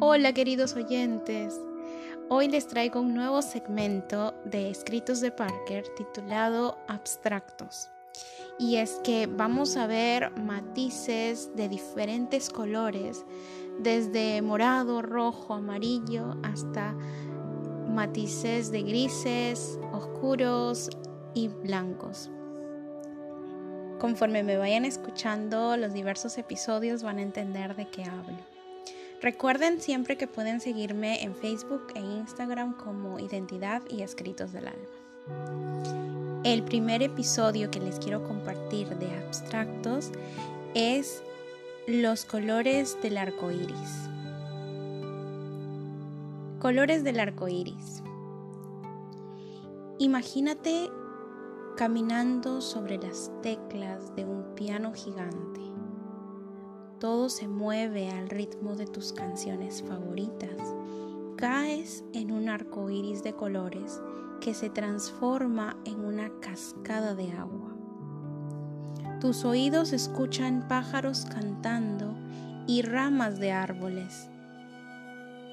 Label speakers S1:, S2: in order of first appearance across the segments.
S1: Hola queridos oyentes, hoy les traigo un nuevo segmento de escritos de Parker titulado Abstractos. Y es que vamos a ver matices de diferentes colores, desde morado, rojo, amarillo, hasta matices de grises, oscuros y blancos. Conforme me vayan escuchando los diversos episodios van a entender de qué hablo. Recuerden siempre que pueden seguirme en Facebook e Instagram como Identidad y Escritos del Alma. El primer episodio que les quiero compartir de abstractos es los colores del arco iris. Colores del arco iris. Imagínate caminando sobre las teclas de un piano gigante todo se mueve al ritmo de tus canciones favoritas. Caes en un arco iris de colores que se transforma en una cascada de agua. Tus oídos escuchan pájaros cantando y ramas de árboles.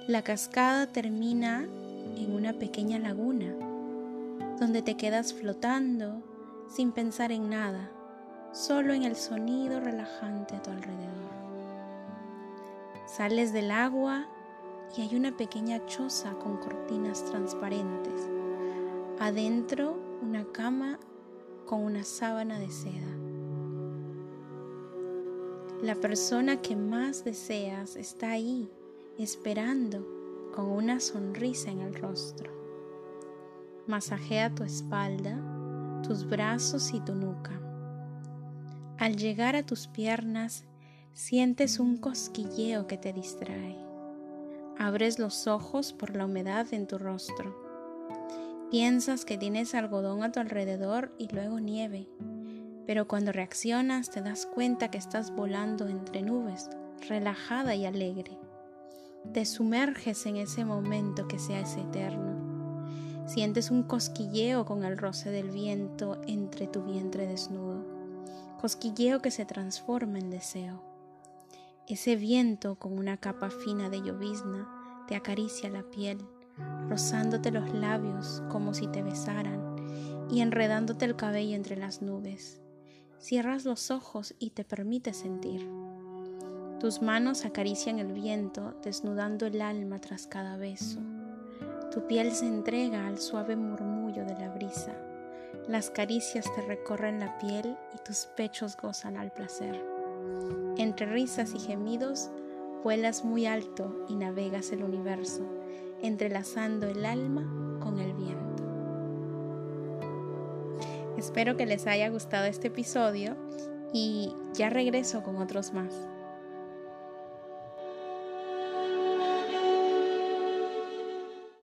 S1: La cascada termina en una pequeña laguna, donde te quedas flotando sin pensar en nada, solo en el sonido relajante a tu alrededor. Sales del agua y hay una pequeña choza con cortinas transparentes. Adentro una cama con una sábana de seda. La persona que más deseas está ahí, esperando, con una sonrisa en el rostro. Masajea tu espalda, tus brazos y tu nuca. Al llegar a tus piernas, Sientes un cosquilleo que te distrae. Abres los ojos por la humedad en tu rostro. Piensas que tienes algodón a tu alrededor y luego nieve, pero cuando reaccionas te das cuenta que estás volando entre nubes, relajada y alegre. Te sumerges en ese momento que se hace eterno. Sientes un cosquilleo con el roce del viento entre tu vientre desnudo, cosquilleo que se transforma en deseo. Ese viento con una capa fina de llovizna te acaricia la piel, rozándote los labios como si te besaran y enredándote el cabello entre las nubes. Cierras los ojos y te permites sentir. Tus manos acarician el viento, desnudando el alma tras cada beso. Tu piel se entrega al suave murmullo de la brisa. Las caricias te recorren la piel y tus pechos gozan al placer. Entre risas y gemidos, vuelas muy alto y navegas el universo, entrelazando el alma con el viento. Espero que les haya gustado este episodio y ya regreso con otros más.